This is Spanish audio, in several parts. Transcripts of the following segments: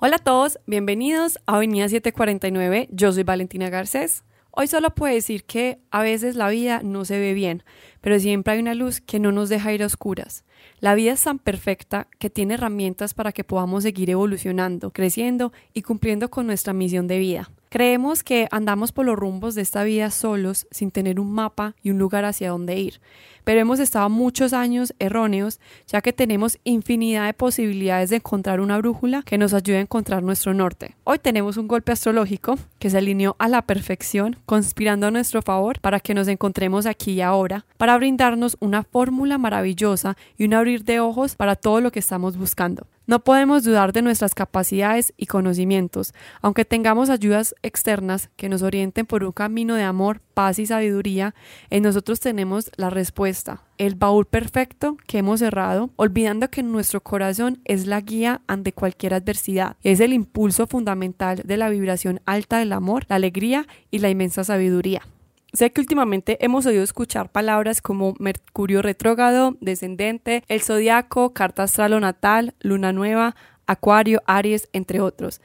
Hola a todos, bienvenidos a Avenida 749. Yo soy Valentina Garcés. Hoy solo puedo decir que a veces la vida no se ve bien, pero siempre hay una luz que no nos deja ir a oscuras. La vida es tan perfecta que tiene herramientas para que podamos seguir evolucionando, creciendo y cumpliendo con nuestra misión de vida. Creemos que andamos por los rumbos de esta vida solos, sin tener un mapa y un lugar hacia dónde ir, pero hemos estado muchos años erróneos, ya que tenemos infinidad de posibilidades de encontrar una brújula que nos ayude a encontrar nuestro norte. Hoy tenemos un golpe astrológico que se alineó a la perfección, conspirando a nuestro favor para que nos encontremos aquí y ahora, para brindarnos una fórmula maravillosa y un abrir de ojos para todo lo que estamos buscando. No podemos dudar de nuestras capacidades y conocimientos, aunque tengamos ayudas externas que nos orienten por un camino de amor, paz y sabiduría, en nosotros tenemos la respuesta, el baúl perfecto que hemos cerrado, olvidando que nuestro corazón es la guía ante cualquier adversidad, es el impulso fundamental de la vibración alta del amor, la alegría y la inmensa sabiduría. Sé que últimamente hemos oído escuchar palabras como Mercurio retrógrado, descendente, el zodiaco, carta astral o natal, luna nueva, Acuario, Aries, entre otros.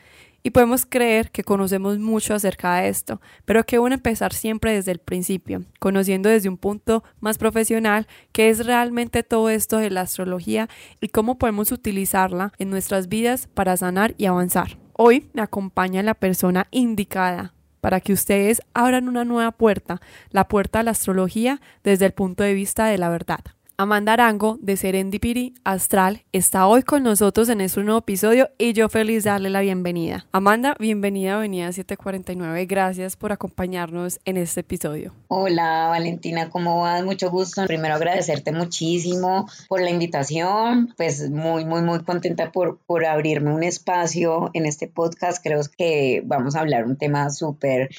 Y podemos creer que conocemos mucho acerca de esto, pero que bueno empezar siempre desde el principio, conociendo desde un punto más profesional qué es realmente todo esto de la astrología y cómo podemos utilizarla en nuestras vidas para sanar y avanzar. Hoy me acompaña la persona indicada para que ustedes abran una nueva puerta, la puerta a la astrología desde el punto de vista de la verdad. Amanda Arango de Serendipity Astral está hoy con nosotros en este nuevo episodio y yo feliz de darle la bienvenida. Amanda, bienvenida a Avenida 749. Gracias por acompañarnos en este episodio. Hola Valentina, ¿cómo vas? Mucho gusto. Primero agradecerte muchísimo por la invitación. Pues muy, muy, muy contenta por, por abrirme un espacio en este podcast. Creo que vamos a hablar un tema súper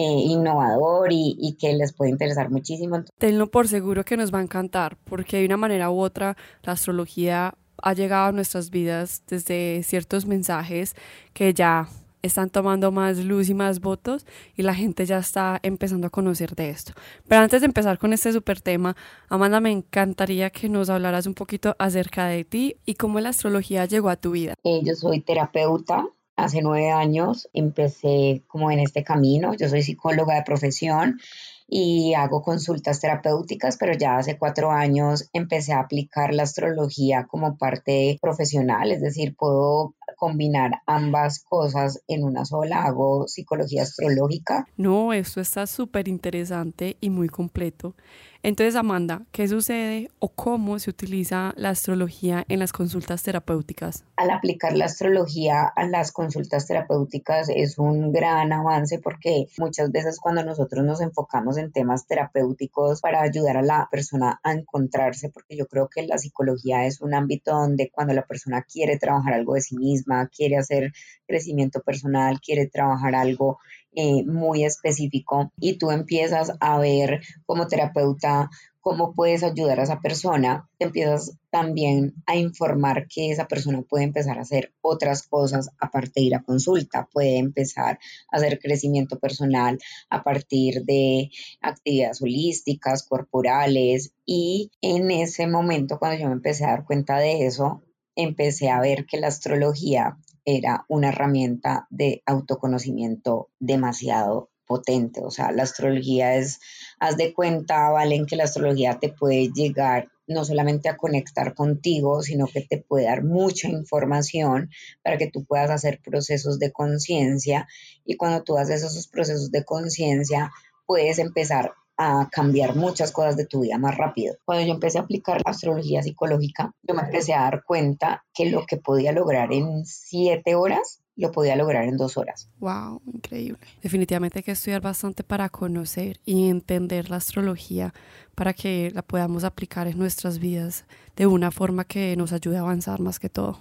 eh, innovador y, que les puede interesar muchísimo. Tenlo por seguro que nos va a encantar, porque de una manera u otra la astrología ha llegado a nuestras vidas desde ciertos mensajes que ya están tomando más luz y más votos y la gente ya está empezando a conocer de esto. Pero antes de empezar con este super tema, Amanda, me encantaría que nos hablaras un poquito acerca de ti y cómo la astrología llegó a tu vida. Eh, yo soy terapeuta, hace nueve años empecé como en este camino. Yo soy psicóloga de profesión y hago consultas terapéuticas, pero ya hace cuatro años empecé a aplicar la astrología como parte profesional, es decir, puedo combinar ambas cosas en una sola, hago psicología astrológica. No, esto está súper interesante y muy completo. Entonces, Amanda, ¿qué sucede o cómo se utiliza la astrología en las consultas terapéuticas? Al aplicar la astrología a las consultas terapéuticas es un gran avance porque muchas veces cuando nosotros nos enfocamos en temas terapéuticos para ayudar a la persona a encontrarse, porque yo creo que la psicología es un ámbito donde cuando la persona quiere trabajar algo de sí misma, quiere hacer crecimiento personal, quiere trabajar algo eh, muy específico y tú empiezas a ver como terapeuta cómo puedes ayudar a esa persona, te empiezas también a informar que esa persona puede empezar a hacer otras cosas aparte de ir a consulta, puede empezar a hacer crecimiento personal a partir de actividades holísticas, corporales y en ese momento cuando yo me empecé a dar cuenta de eso, empecé a ver que la astrología era una herramienta de autoconocimiento demasiado potente. O sea, la astrología es, haz de cuenta, Valen, que la astrología te puede llegar no solamente a conectar contigo, sino que te puede dar mucha información para que tú puedas hacer procesos de conciencia. Y cuando tú haces esos procesos de conciencia, puedes empezar a cambiar muchas cosas de tu vida más rápido. Cuando yo empecé a aplicar la astrología psicológica, yo me empecé a dar cuenta que lo que podía lograr en siete horas, lo podía lograr en dos horas. ¡Wow! Increíble. Definitivamente hay que estudiar bastante para conocer y entender la astrología para que la podamos aplicar en nuestras vidas de una forma que nos ayude a avanzar más que todo.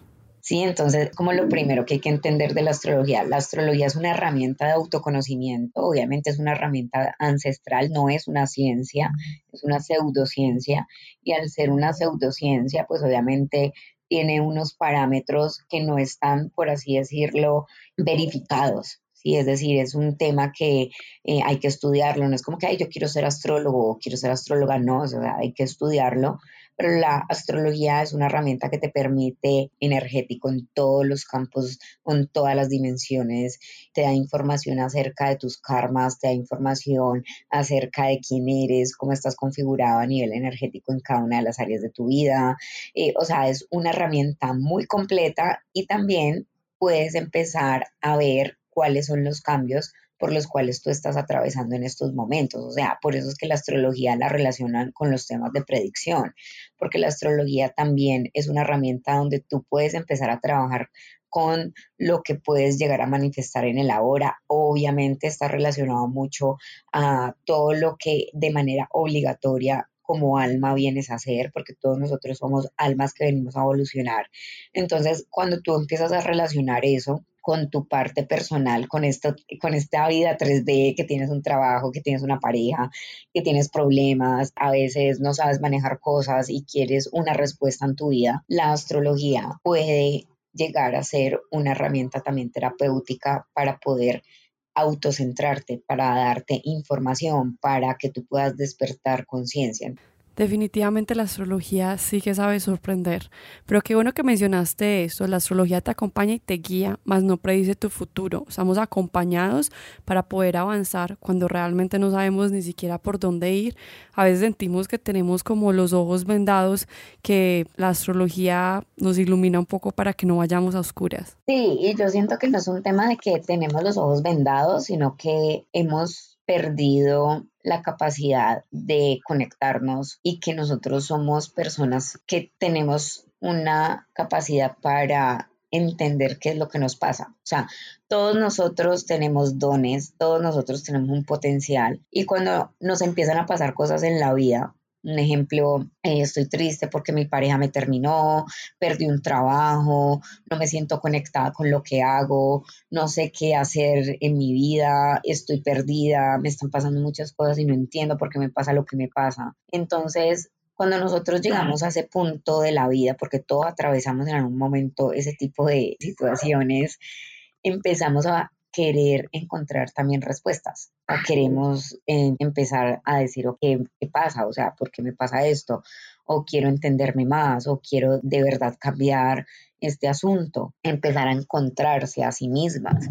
Sí, entonces, como lo primero que hay que entender de la astrología, la astrología es una herramienta de autoconocimiento, obviamente es una herramienta ancestral, no es una ciencia, es una pseudociencia, y al ser una pseudociencia, pues obviamente tiene unos parámetros que no están, por así decirlo, verificados. Sí, es decir, es un tema que eh, hay que estudiarlo, no es como que, ay, yo quiero ser astrólogo o quiero ser astróloga, no, o sea, hay que estudiarlo pero la astrología es una herramienta que te permite energético en todos los campos, en todas las dimensiones, te da información acerca de tus karmas, te da información acerca de quién eres, cómo estás configurado a nivel energético en cada una de las áreas de tu vida. O sea, es una herramienta muy completa y también puedes empezar a ver cuáles son los cambios por los cuales tú estás atravesando en estos momentos. O sea, por eso es que la astrología la relacionan con los temas de predicción, porque la astrología también es una herramienta donde tú puedes empezar a trabajar con lo que puedes llegar a manifestar en el ahora. Obviamente está relacionado mucho a todo lo que de manera obligatoria como alma vienes a hacer, porque todos nosotros somos almas que venimos a evolucionar. Entonces, cuando tú empiezas a relacionar eso con tu parte personal, con, esto, con esta vida 3D, que tienes un trabajo, que tienes una pareja, que tienes problemas, a veces no sabes manejar cosas y quieres una respuesta en tu vida, la astrología puede llegar a ser una herramienta también terapéutica para poder autocentrarte, para darte información, para que tú puedas despertar conciencia. Definitivamente la astrología sí que sabe sorprender, pero qué bueno que mencionaste esto, la astrología te acompaña y te guía, mas no predice tu futuro. Estamos acompañados para poder avanzar cuando realmente no sabemos ni siquiera por dónde ir. A veces sentimos que tenemos como los ojos vendados, que la astrología nos ilumina un poco para que no vayamos a oscuras. Sí, y yo siento que no es un tema de que tenemos los ojos vendados, sino que hemos perdido la capacidad de conectarnos y que nosotros somos personas que tenemos una capacidad para entender qué es lo que nos pasa. O sea, todos nosotros tenemos dones, todos nosotros tenemos un potencial y cuando nos empiezan a pasar cosas en la vida, un ejemplo, eh, estoy triste porque mi pareja me terminó, perdí un trabajo, no me siento conectada con lo que hago, no sé qué hacer en mi vida, estoy perdida, me están pasando muchas cosas y no entiendo por qué me pasa lo que me pasa. Entonces, cuando nosotros llegamos a ese punto de la vida, porque todos atravesamos en algún momento ese tipo de situaciones, empezamos a querer encontrar también respuestas. Queremos eh, empezar a decir, ¿qué pasa? O sea, ¿por qué me pasa esto? O quiero entenderme más, o quiero de verdad cambiar este asunto, empezar a encontrarse a sí mismas.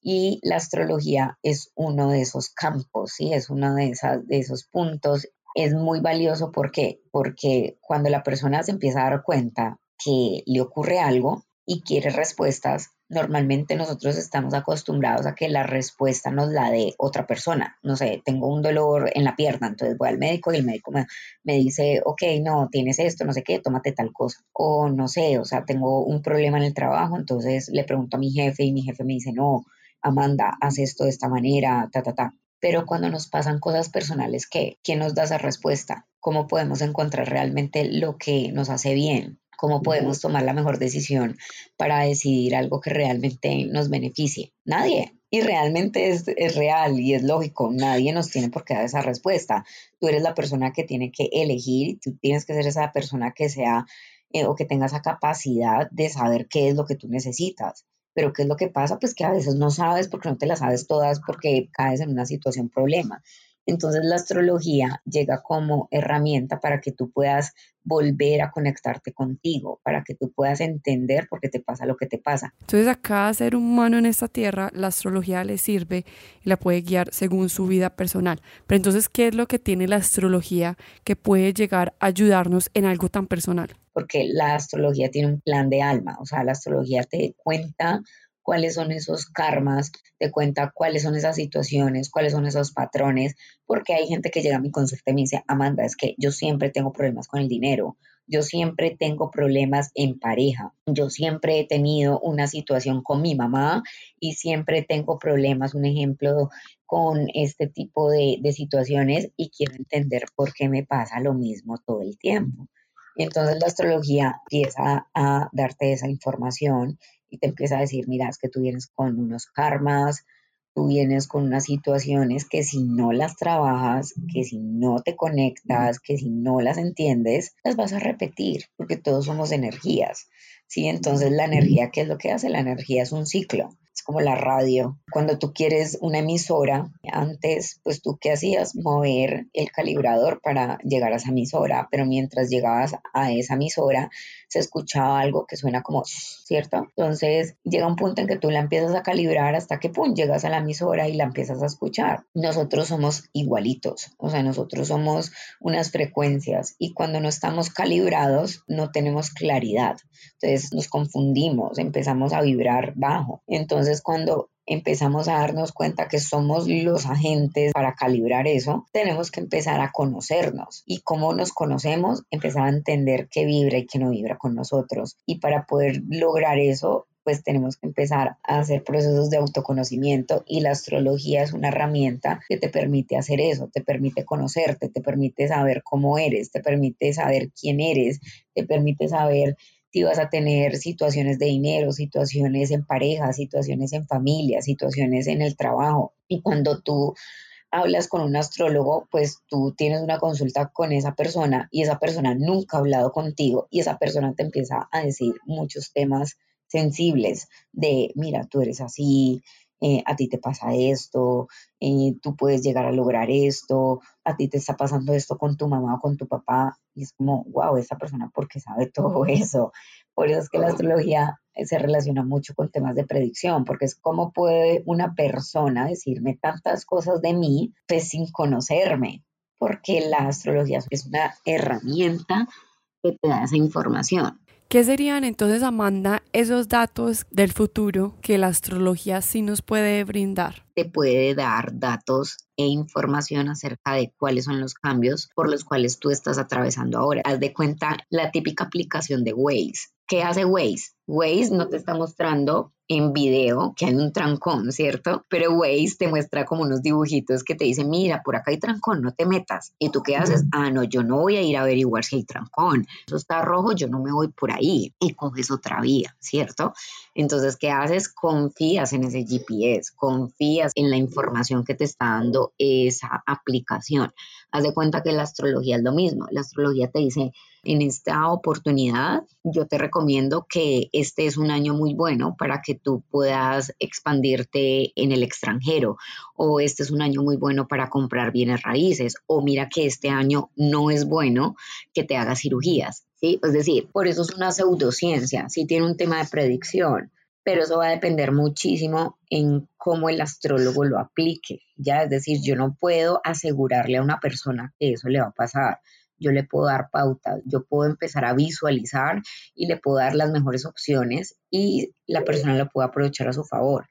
Y la astrología es uno de esos campos, ¿sí? Es uno de, de esos puntos. Es muy valioso, ¿por qué? Porque cuando la persona se empieza a dar cuenta que le ocurre algo y quiere respuestas, normalmente nosotros estamos acostumbrados a que la respuesta nos la dé otra persona. No sé, tengo un dolor en la pierna, entonces voy al médico y el médico me, dice, ok, no, tienes esto, no sé qué, tómate tal cosa. O no sé, o sea, tengo un problema en el trabajo, entonces le pregunto a mi jefe y mi jefe me dice, no, Amanda, haz esto de esta manera, ta, ta, ta. Pero cuando nos pasan cosas personales, ¿qué? ¿Quién nos da esa respuesta? ¿Cómo podemos encontrar realmente lo que nos hace bien? Cómo podemos tomar la mejor decisión para decidir algo que realmente nos beneficie. Nadie. Y realmente es, real y es lógico, nadie nos tiene por qué dar esa respuesta. Tú eres la persona que tiene que elegir y tú tienes que ser esa persona que sea eh, o que tenga esa capacidad de saber qué es lo que tú necesitas. Pero ¿qué es lo que pasa? Pues que a veces no sabes porque no te las sabes todas porque caes en una situación problema. Entonces la astrología llega como herramienta para que tú puedas volver a conectarte contigo, para que tú puedas entender por qué te pasa lo que te pasa. Entonces a cada ser humano en esta tierra la astrología le sirve y la puede guiar según su vida personal. Pero entonces, ¿qué es lo que tiene la astrología que puede llegar a ayudarnos en algo tan personal? Porque la astrología tiene un plan de alma, o sea, la astrología te cuenta cuáles son esos karmas, te cuenta cuáles son esas situaciones, cuáles son esos patrones, porque hay gente que llega a mi consulta y me dice, Amanda, es que yo siempre tengo problemas con el dinero, yo siempre tengo problemas en pareja, yo siempre he tenido una situación con mi mamá y siempre tengo problemas, un ejemplo, con este tipo de, de situaciones y quiero entender por qué me pasa lo mismo todo el tiempo. Entonces la astrología empieza a darte esa información y te empieza a decir, mira, es que tú vienes con unos karmas, tú vienes con unas situaciones que si no las trabajas, que si no te conectas, que si no las entiendes, las vas a repetir, porque todos somos energías. ¿sí? Entonces la energía, ¿qué es lo que hace? La energía es un ciclo. Es como la radio. Cuando tú quieres una emisora, antes, pues tú qué hacías? Mover el calibrador para llegar a esa emisora, pero mientras llegabas a esa emisora, se escuchaba algo que suena como, ¿cierto? Entonces llega un punto en que tú la empiezas a calibrar hasta que, pum, llegas a la emisora y la empiezas a escuchar. Nosotros somos igualitos, o sea, nosotros somos unas frecuencias y cuando no estamos calibrados, no tenemos claridad. Entonces nos confundimos, empezamos a vibrar bajo. Entonces cuando empezamos a darnos cuenta que somos los agentes para calibrar eso, tenemos que empezar a conocernos. Y cómo nos conocemos, empezar a entender qué vibra y qué no vibra con nosotros. Y para poder lograr eso, pues tenemos que empezar a hacer procesos de autoconocimiento y la astrología es una herramienta que te permite hacer eso, te permite conocerte, te permite saber cómo eres, te permite saber quién eres, te permite saber si vas a tener situaciones de dinero, situaciones en pareja, situaciones en familia, situaciones en el trabajo. Y cuando tú hablas con un astrólogo, pues tú tienes una consulta con esa persona y esa persona nunca ha hablado contigo y esa persona te empieza a decir muchos temas sensibles de, mira, tú eres así, eh, a ti te pasa esto, eh, tú puedes llegar a lograr esto, a ti te está pasando esto con tu mamá o con tu papá. Y es como, wow, esa persona porque sabe todo eso. Por eso es que la astrología eh, se relaciona mucho con temas de predicción, porque es cómo puede una persona decirme tantas cosas de mí, pues sin conocerme, porque la astrología es una herramienta que te da esa información. ¿Qué serían entonces, Amanda, esos datos del futuro que la astrología sí nos puede brindar? Te puede dar datos e información acerca de cuáles son los cambios por los cuales tú estás atravesando ahora. Haz de cuenta la típica aplicación de Waze. ¿Qué hace Waze? Waze no te está mostrando en video que hay un trancón, ¿cierto? Pero Waze te muestra como unos dibujitos que te dicen, mira, por acá hay trancón, no te metas. Y tú qué haces, ah, no, yo no voy a ir a averiguar si hay trancón. Eso está rojo, yo no me voy por ahí. Y coges otra vía, ¿cierto? Entonces, ¿qué haces? Confías en ese GPS, confías en la información que te está dando esa aplicación. Haz de cuenta que la astrología es lo mismo. La astrología te dice, en esta oportunidad, yo te recomiendo que este es un año muy bueno para que tú puedas expandirte en el extranjero o este es un año muy bueno para comprar bienes raíces o mira que este año no es bueno que te hagas cirugías. ¿sí? Es decir, por eso es una pseudociencia, sí tiene un tema de predicción pero eso va a depender muchísimo en cómo el astrólogo lo aplique, ya es decir, yo no puedo asegurarle a una persona que eso le va a pasar yo le puedo dar pautas, yo puedo empezar a visualizar y le puedo dar las mejores opciones y la persona lo puede aprovechar a su favor.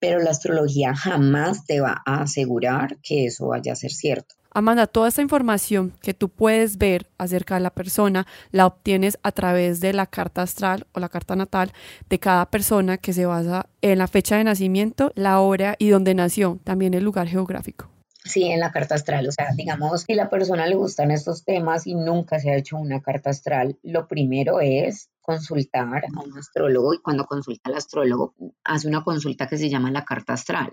Pero la astrología jamás te va a asegurar que eso vaya a ser cierto. Amanda, toda esta información que tú puedes ver acerca de la persona la obtienes a través de la carta astral o la carta natal de cada persona que se basa en la fecha de nacimiento, la hora y donde nació, también el lugar geográfico. Sí, en la carta astral, o sea, digamos, si la persona le gustan estos temas y nunca se ha hecho una carta astral, lo primero es consultar a un astrólogo y cuando consulta al astrólogo hace una consulta que se llama la carta astral.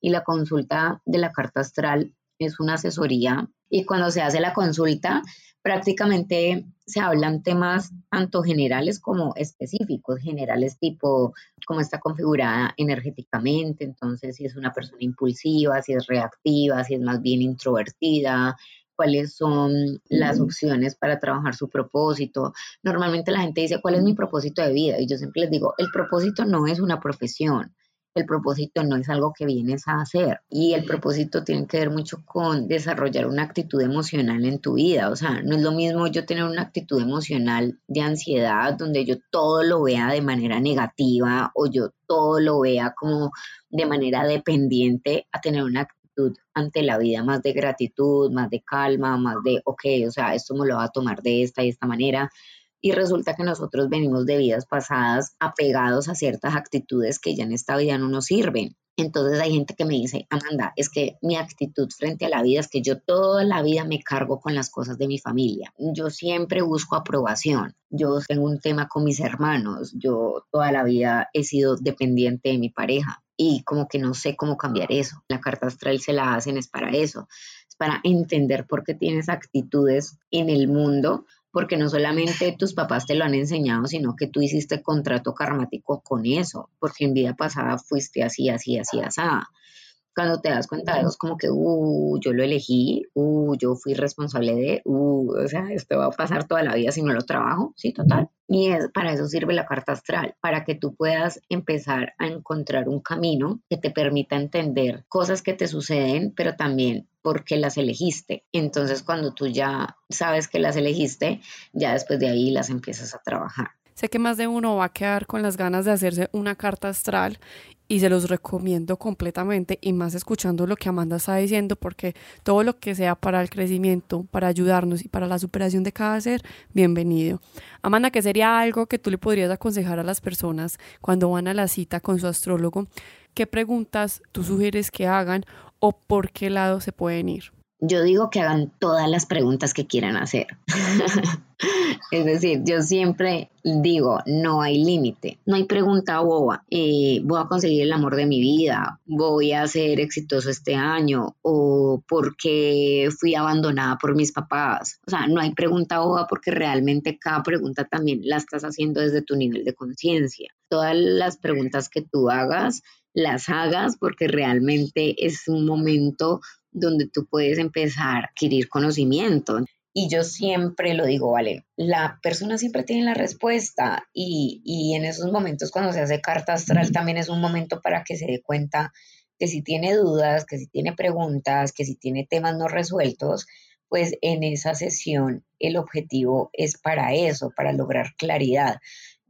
Y la consulta de la carta astral es una asesoría y cuando se hace la consulta prácticamente se hablan temas tanto generales como específicos, generales tipo cómo está configurada energéticamente, entonces si es una persona impulsiva, si es reactiva, si es más bien introvertida, cuáles son las opciones para trabajar su propósito. Normalmente la gente dice, ¿cuál es mi propósito de vida? Y yo siempre les digo, el propósito no es una profesión, el propósito no es algo que vienes a hacer y el propósito tiene que ver mucho con desarrollar una actitud emocional en tu vida. O sea, no es lo mismo yo tener una actitud emocional de ansiedad donde yo todo lo vea de manera negativa o yo todo lo vea como de manera dependiente a tener una actitud ante la vida más de gratitud, más de calma, más de, ok, o sea, esto me lo va a tomar de esta y esta manera y resulta que nosotros venimos de vidas pasadas apegados a ciertas actitudes que ya en esta vida no nos sirven. Entonces hay gente que me dice, Amanda, es que mi actitud frente a la vida es que yo toda la vida me cargo con las cosas de mi familia. Yo siempre busco aprobación. Yo tengo un tema con mis hermanos. Yo toda la vida he sido dependiente de mi pareja y como que no sé cómo cambiar eso. La carta astral se la hacen es para eso, es para entender por qué tienes actitudes en el mundo porque no solamente tus papás te lo han enseñado, sino que tú hiciste contrato karmático con eso, porque en vida pasada fuiste así, así, así, así cuando te das cuenta es como que, uh, yo lo elegí, uh, yo fui responsable de, uh, o sea, esto va a pasar toda la vida si no lo trabajo, sí, total. Y es, para eso sirve la carta astral, para que tú puedas empezar a encontrar un camino que te permita entender cosas que te suceden, pero también porque las elegiste. Entonces, cuando tú ya sabes que las elegiste, ya después de ahí las empiezas a trabajar. Sé que más de uno va a quedar con las ganas de hacerse una carta astral y se los recomiendo completamente y más escuchando lo que Amanda está diciendo porque todo lo que sea para el crecimiento, para ayudarnos y para la superación de cada ser, bienvenido. Amanda, ¿qué sería algo que tú le podrías aconsejar a las personas cuando van a la cita con su astrólogo? ¿Qué preguntas tú sugieres que hagan o por qué lado se pueden ir? Yo digo que hagan todas las preguntas que quieran hacer. es decir, yo siempre digo, no hay límite, no hay pregunta boba. Eh, voy a conseguir el amor de mi vida, voy a ser exitoso este año o porque fui abandonada por mis papás. O sea, no hay pregunta boba porque realmente cada pregunta también la estás haciendo desde tu nivel de conciencia. Todas las preguntas que tú hagas, las hagas porque realmente es un momento donde tú puedes empezar a adquirir conocimiento. Y yo siempre lo digo, vale, la persona siempre tiene la respuesta y, y en esos momentos cuando se hace carta astral también es un momento para que se dé cuenta que si tiene dudas, que si tiene preguntas, que si tiene temas no resueltos, pues en esa sesión el objetivo es para eso, para lograr claridad.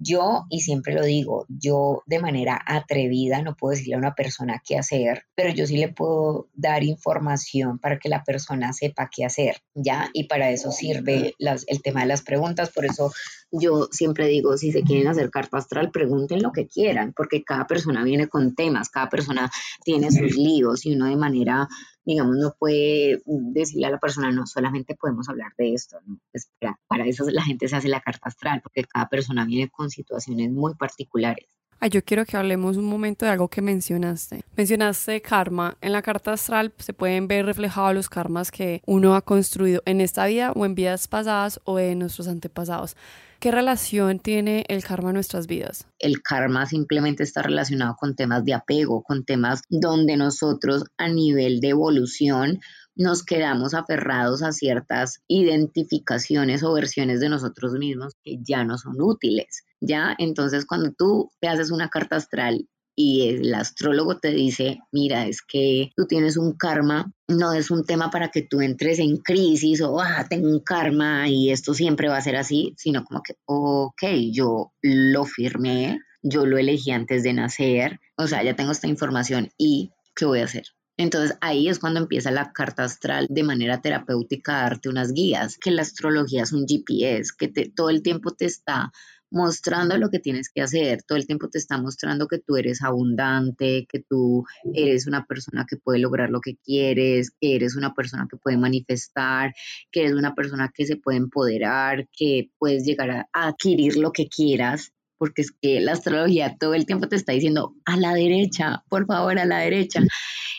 Yo, y siempre lo digo, yo de manera atrevida no puedo decirle a una persona qué hacer, pero yo sí le puedo dar información para que la persona sepa qué hacer, ¿ya? Y para eso sirve el tema de las preguntas, por eso yo siempre digo, si se quieren hacer carta astral, pregunten lo que quieran, porque cada persona viene con temas, cada persona tiene sus líos y uno de manera digamos, no puede decirle a la persona, no, solamente podemos hablar de esto, ¿no? Pues para, eso la gente se hace la carta astral, porque cada persona viene con situaciones muy particulares. Ay, yo quiero que hablemos un momento de algo que mencionaste. Mencionaste karma. En la carta astral se pueden ver reflejados los karmas que uno ha construido en esta vida o en vidas pasadas o en nuestros antepasados. ¿Qué relación tiene el karma en nuestras vidas? El karma simplemente está relacionado con temas de apego, con temas donde nosotros a nivel de evolución nos quedamos aferrados a ciertas identificaciones o versiones de nosotros mismos que ya no son útiles. ¿Ya? Entonces, cuando tú te haces una carta astral y el astrólogo te dice, mira, es que tú tienes un karma, no es un tema para que tú entres en crisis o, ah, tengo un karma y esto siempre va a ser así, sino como que, ok, yo lo firmé, yo lo elegí antes de nacer, o sea, ya tengo esta información y, ¿qué voy a hacer? Entonces ahí es cuando empieza la carta astral de manera terapéutica a darte unas guías, que la astrología es un GPS, que todo el tiempo te está mostrando lo que tienes que hacer. Todo el tiempo te está mostrando que tú eres abundante, que tú eres una persona que puede lograr lo que quieres, que eres una persona que puede manifestar, que eres una persona que se puede empoderar, que puedes llegar a, adquirir lo que quieras. Porque es que la astrología todo el tiempo te está diciendo a la derecha, por favor, a la derecha.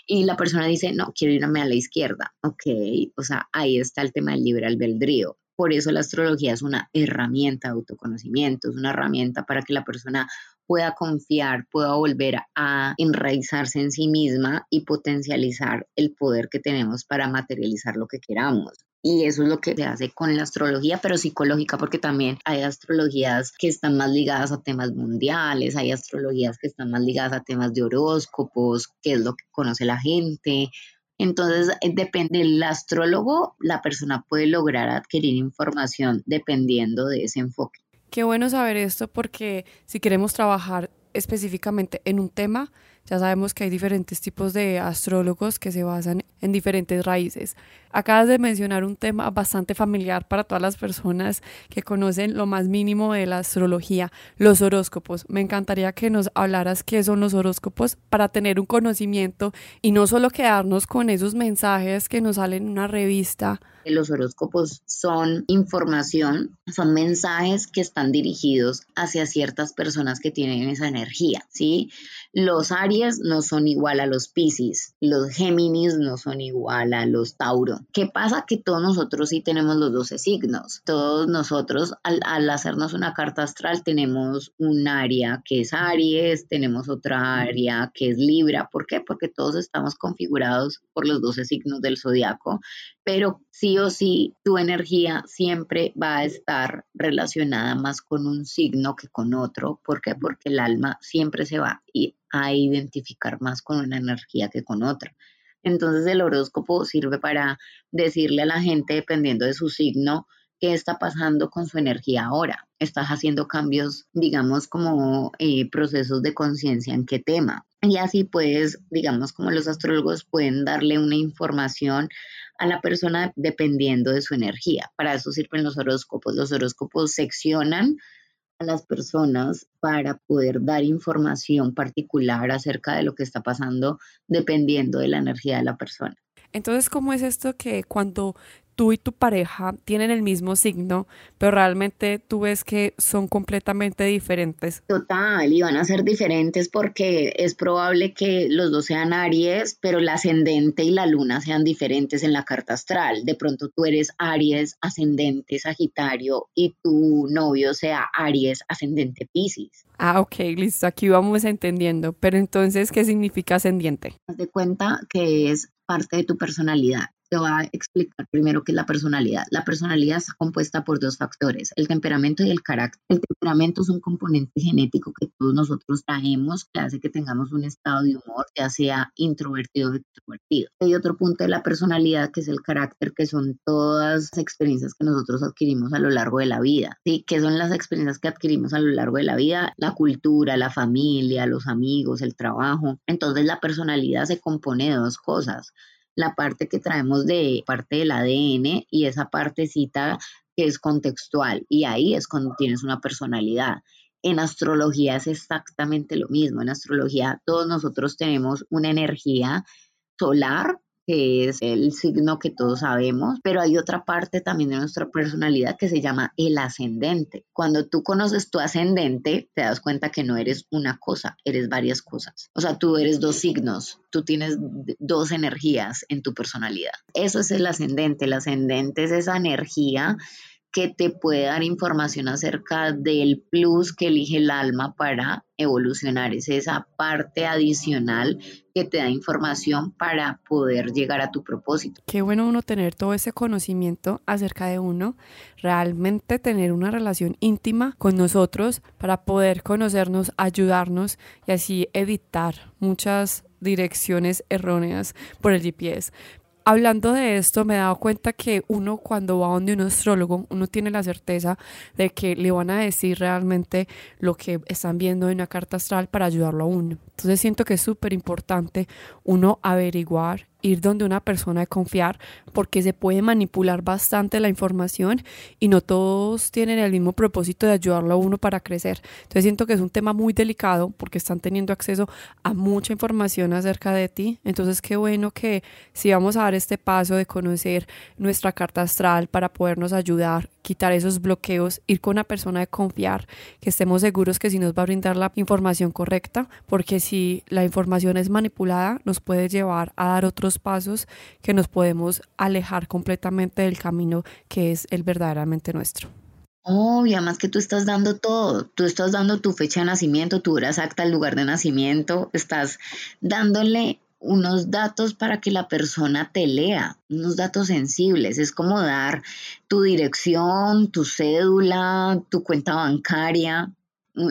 Y la persona dice, no, quiero irme a la izquierda. Ok, o sea, ahí está el tema del libre albedrío por eso la astrología es una herramienta de autoconocimiento, es una herramienta para que la persona pueda confiar, pueda volver a enraizarse en sí misma y potencializar el poder que tenemos para materializar lo que queramos. Y eso es lo que se hace con la astrología, pero psicológica, porque también hay astrologías que están más ligadas a temas mundiales, hay astrologías que están más ligadas a temas de horóscopos, que es lo que conoce la gente, entonces, eh, depende del astrólogo, la persona puede lograr adquirir información dependiendo de ese enfoque. Qué bueno saber esto porque si queremos trabajar específicamente en un tema, ya sabemos que hay diferentes tipos de astrólogos que se basan en diferentes raíces. Acabas de mencionar un tema bastante familiar para todas las personas que conocen lo más mínimo de la astrología, los horóscopos. Me encantaría que nos hablaras qué son los horóscopos para tener un conocimiento y no solo quedarnos con esos mensajes que nos salen en una revista. Los horóscopos son información, son mensajes que están dirigidos hacia ciertas personas que tienen esa energía, ¿sí? Los Aries Aries no son igual a los Pisces, los Géminis no son igual a los Tauro. ¿Qué pasa? Que todos nosotros sí tenemos los 12 signos. Todos nosotros al, hacernos una carta astral tenemos un área que es Aries, tenemos otra área que es Libra. ¿Por qué? Porque todos estamos configurados por los 12 signos del zodiaco, pero sí o sí tu energía siempre va a estar relacionada más con un signo que con otro. ¿Por qué? Porque el alma siempre se va a identificar más con una energía que con otra. Entonces el horóscopo sirve para decirle a la gente, dependiendo de su signo, qué está pasando con su energía ahora. Estás haciendo cambios, digamos, como eh, procesos de conciencia en qué tema. Y así puedes, digamos, como los astrólogos pueden darle una información a la persona dependiendo de su energía. Para eso sirven los horóscopos. Los horóscopos seccionan a las personas para poder dar información particular acerca de lo que está pasando dependiendo de la energía de la persona. Entonces, ¿cómo es esto que cuando tú y tu pareja tienen el mismo signo, pero realmente tú ves que son completamente diferentes. Total, y van a ser diferentes porque es probable que los dos sean Aries, pero el ascendente y la luna sean diferentes en la carta astral. De pronto tú eres Aries, ascendente Sagitario, y tu novio sea Aries, ascendente Pisces. Ah, ok, listo, aquí vamos entendiendo. Pero entonces, ¿qué significa ascendiente? Haz de cuenta que es parte de tu personalidad te voy a explicar primero qué es la personalidad. La personalidad está compuesta por dos factores, el temperamento y el carácter. El temperamento es un componente genético que todos nosotros traemos que hace que tengamos un estado de humor, ya sea introvertido o extrovertido. Hay otro punto de la personalidad que es el carácter, que son todas las experiencias que nosotros adquirimos a lo largo de la vida. ¿sí? ¿Qué son las experiencias que adquirimos a lo largo de la vida? La cultura, la familia, los amigos, el trabajo. Entonces la personalidad se compone de dos cosas la parte que traemos de parte del ADN y esa partecita que es contextual y ahí es cuando tienes una personalidad. En astrología es exactamente lo mismo. En astrología todos nosotros tenemos una energía solar que es el signo que todos sabemos, pero hay otra parte también de nuestra personalidad que se llama el ascendente. Cuando tú conoces tu ascendente, te das cuenta que no eres una cosa, eres varias cosas. O sea, tú eres dos signos, tú tienes dos energías en tu personalidad. Eso es el ascendente. El ascendente es esa energía que te puede dar información acerca del plus que elige el alma para evolucionar. Es esa parte adicional que te da información para poder llegar a tu propósito. Qué bueno uno tener todo ese conocimiento acerca de uno, realmente tener una relación íntima con nosotros para poder conocernos, ayudarnos y así evitar muchas direcciones erróneas por el GPS. Hablando de esto, me he dado cuenta que uno cuando va donde un astrólogo, uno tiene la certeza de que le van a decir realmente lo que están viendo en una carta astral para ayudarlo a uno. Entonces siento que es súper importante uno averiguar ir donde una persona de confiar porque se puede manipular bastante la información y no todos tienen el mismo propósito de ayudarlo a uno para crecer. Entonces siento que es un tema muy delicado porque están teniendo acceso a mucha información acerca de ti. Entonces qué bueno que si vamos a dar este paso de conocer nuestra carta astral para podernos ayudar, quitar esos bloqueos, ir con una persona de confiar, que estemos seguros que si nos va a brindar la información correcta, porque si la información es manipulada nos puede llevar a dar otros pasos que nos podemos alejar completamente del camino que es el verdaderamente nuestro. Oh, y además que tú estás dando todo, tú estás dando tu fecha de nacimiento, tu hora exacta, el lugar de nacimiento, estás dándole unos datos para que la persona te lea, unos datos sensibles. Es como dar tu dirección, tu cédula, tu cuenta bancaria,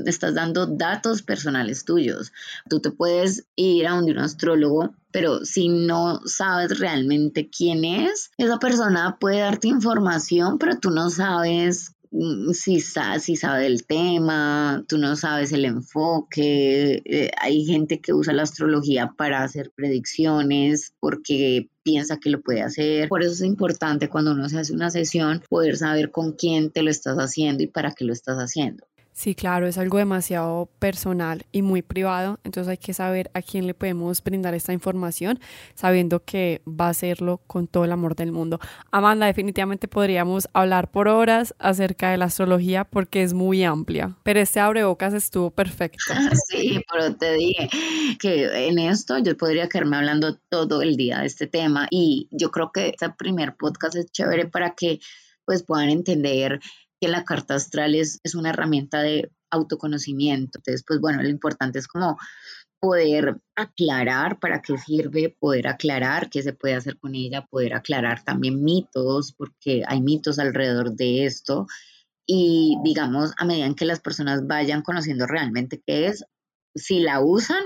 estás dando datos personales tuyos. Tú te puedes ir a donde un astrólogo, pero si no sabes realmente quién es, esa persona puede darte información, pero tú no sabes mm, si, si sabe del tema, tú no sabes el enfoque. Eh, hay gente que usa la astrología para hacer predicciones porque piensa que lo puede hacer. Por eso es importante cuando uno se hace una sesión poder saber con quién te lo estás haciendo y para qué lo estás haciendo. Sí, claro, es algo demasiado personal y muy privado, entonces hay que saber a quién le podemos brindar esta información, sabiendo que va a hacerlo con todo el amor del mundo. Amanda, definitivamente podríamos hablar por horas acerca de la astrología porque es muy amplia, pero este abrebocas estuvo perfecto. Sí, pero te dije que en esto yo podría quedarme hablando todo el día de este tema y yo creo que este primer podcast es chévere para que pues puedan entender que la carta astral es, es una herramienta de autoconocimiento. Entonces, pues bueno, lo importante es como poder aclarar para qué sirve, poder aclarar qué se puede hacer con ella, poder aclarar también mitos, porque hay mitos alrededor de esto. Y digamos, a medida que las personas vayan conociendo realmente qué es, si la usan,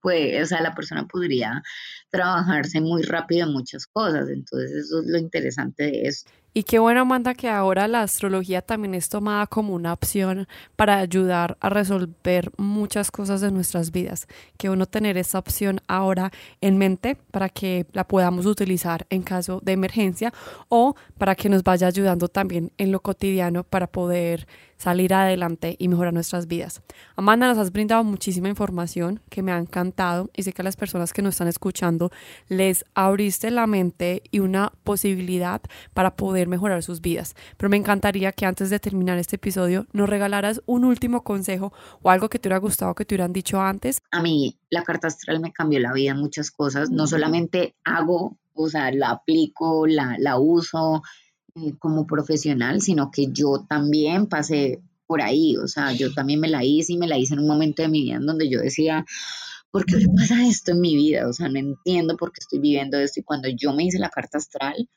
pues, o sea, la persona podría trabajarse muy rápido en muchas cosas. Entonces, eso es lo interesante de esto. Y qué bueno, Amanda, que ahora la astrología también es tomada como una opción para ayudar a resolver muchas cosas de nuestras vidas. Qué bueno tener esa opción ahora en mente para que la podamos utilizar en caso de emergencia o para que nos vaya ayudando también en lo cotidiano para poder salir adelante y mejorar nuestras vidas. Amanda, nos has brindado muchísima información que me ha encantado y sé que a las personas que nos están escuchando les abriste la mente y una posibilidad para poder mejorar sus vidas. Pero me encantaría que antes de terminar este episodio nos regalaras un último consejo o algo que te hubiera gustado que te hubieran dicho antes. A mí la carta astral me cambió la vida en muchas cosas. No solamente hago, o sea, la aplico, la, la uso, eh, como profesional, sino que yo también pasé por ahí, o sea, yo también me la hice y me la hice en un momento de mi vida en donde yo decía, ¿por qué pasa esto en mi vida? O sea, no entiendo por qué estoy viviendo esto. Y cuando yo me hice la carta astral,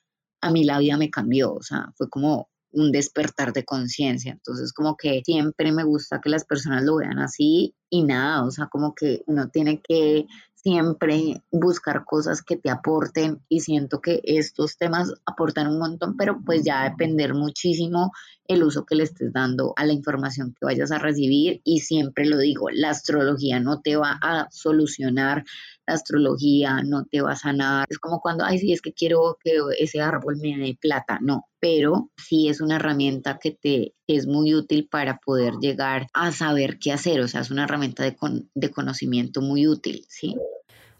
a mí la vida me cambió, o sea, fue como un despertar de conciencia. Entonces, como que siempre me gusta que las personas lo vean así y nada, o sea, como que uno tiene que siempre buscar cosas que te aporten y siento que estos temas aportan un montón, pero pues ya depender muchísimo el uso que le estés dando a la información que vayas a recibir y siempre lo digo, la astrología no te va a solucionar, la astrología no te va a sanar, es como cuando, ay, sí, es que quiero que ese árbol me dé plata, no, pero sí es una herramienta que te es muy útil para poder llegar a saber qué hacer, o sea, es una herramienta de, de conocimiento muy útil, ¿sí?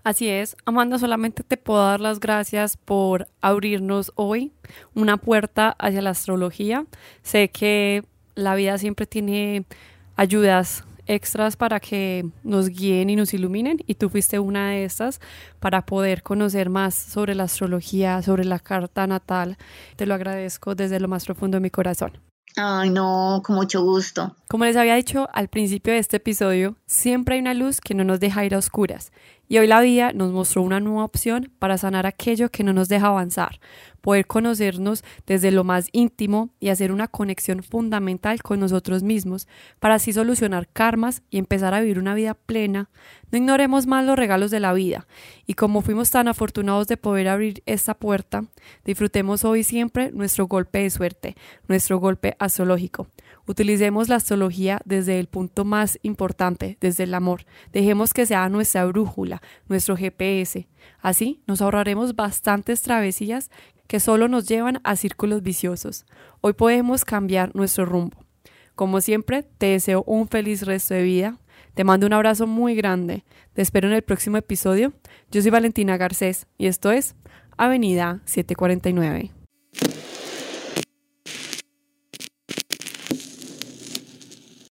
Así es, Amanda, solamente te puedo dar las gracias por abrirnos hoy una puerta hacia la astrología. Sé que la vida siempre tiene ayudas extras para que nos guíen y nos iluminen y tú fuiste una de estas para poder conocer más sobre la astrología, sobre la carta natal. Te lo agradezco desde lo más profundo de mi corazón. Ay, no, con mucho gusto. Como les había dicho al principio de este episodio, siempre hay una luz que no nos deja ir a oscuras. Y hoy la vida nos mostró una nueva opción para sanar aquello que no nos deja avanzar, poder conocernos desde lo más íntimo y hacer una conexión fundamental con nosotros mismos, para así solucionar karmas y empezar a vivir una vida plena. No ignoremos más los regalos de la vida, y como fuimos tan afortunados de poder abrir esta puerta, disfrutemos hoy siempre nuestro golpe de suerte, nuestro golpe astrológico. Utilicemos la astrología desde el punto más importante, desde el amor. Dejemos que sea nuestra brújula, nuestro GPS. Así nos ahorraremos bastantes travesías que solo nos llevan a círculos viciosos. Hoy podemos cambiar nuestro rumbo. Como siempre, te deseo un feliz resto de vida. Te mando un abrazo muy grande. Te espero en el próximo episodio. Yo soy Valentina Garcés y esto es Avenida 749.